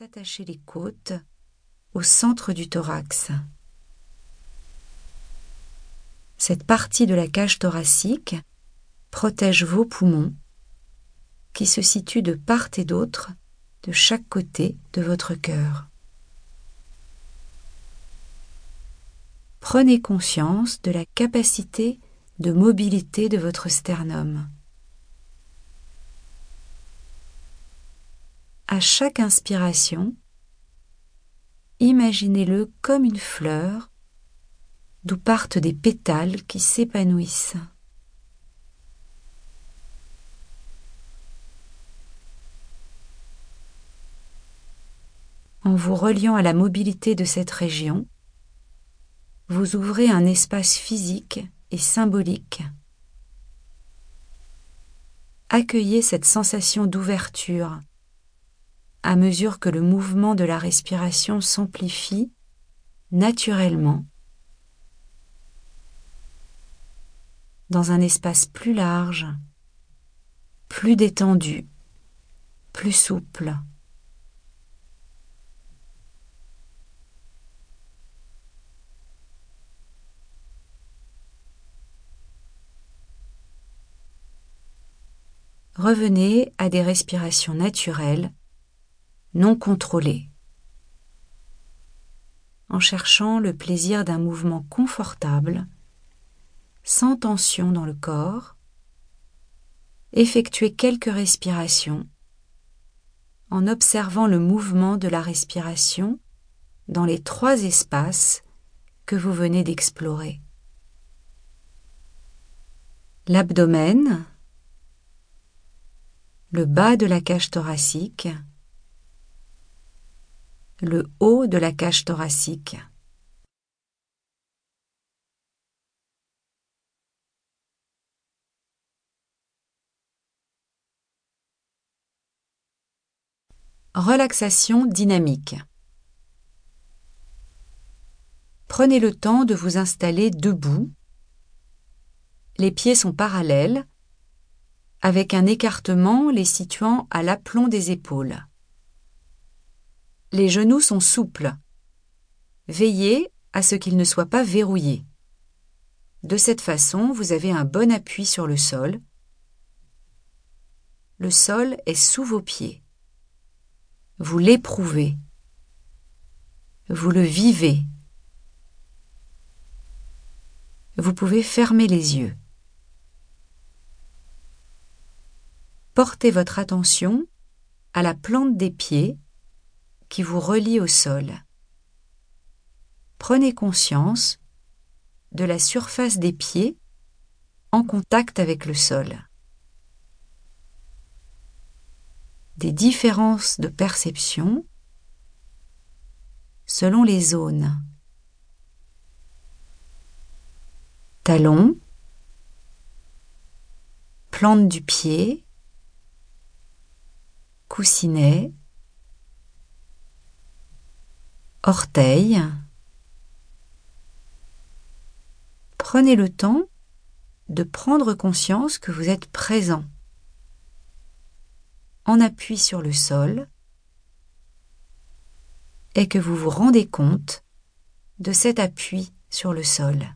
s'attacher les côtes au centre du thorax. Cette partie de la cage thoracique protège vos poumons qui se situent de part et d'autre de chaque côté de votre cœur. Prenez conscience de la capacité de mobilité de votre sternum. À chaque inspiration, imaginez-le comme une fleur d'où partent des pétales qui s'épanouissent. En vous reliant à la mobilité de cette région, vous ouvrez un espace physique et symbolique. Accueillez cette sensation d'ouverture à mesure que le mouvement de la respiration s'amplifie naturellement dans un espace plus large, plus détendu, plus souple. Revenez à des respirations naturelles non contrôlé, en cherchant le plaisir d'un mouvement confortable, sans tension dans le corps, effectuez quelques respirations en observant le mouvement de la respiration dans les trois espaces que vous venez d'explorer. L'abdomen, le bas de la cage thoracique, le haut de la cage thoracique. Relaxation dynamique. Prenez le temps de vous installer debout. Les pieds sont parallèles, avec un écartement les situant à l'aplomb des épaules. Les genoux sont souples. Veillez à ce qu'ils ne soient pas verrouillés. De cette façon, vous avez un bon appui sur le sol. Le sol est sous vos pieds. Vous l'éprouvez. Vous le vivez. Vous pouvez fermer les yeux. Portez votre attention à la plante des pieds qui vous relie au sol. Prenez conscience de la surface des pieds en contact avec le sol. Des différences de perception selon les zones. Talons, plante du pied, coussinet, orteils. Prenez le temps de prendre conscience que vous êtes présent en appui sur le sol et que vous vous rendez compte de cet appui sur le sol.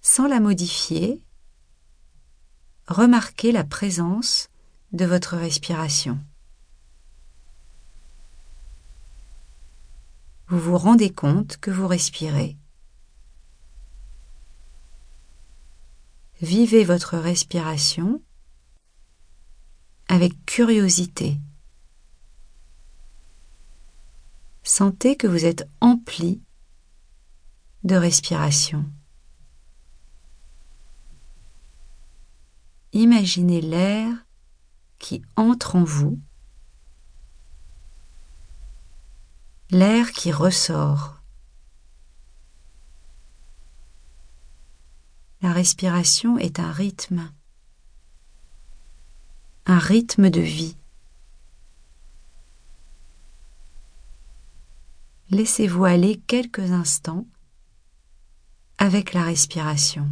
Sans la modifier, remarquez la présence de votre respiration. Vous vous rendez compte que vous respirez. Vivez votre respiration avec curiosité. Sentez que vous êtes empli de respiration. Imaginez l'air qui entre en vous, l'air qui ressort. La respiration est un rythme, un rythme de vie. Laissez-vous aller quelques instants avec la respiration.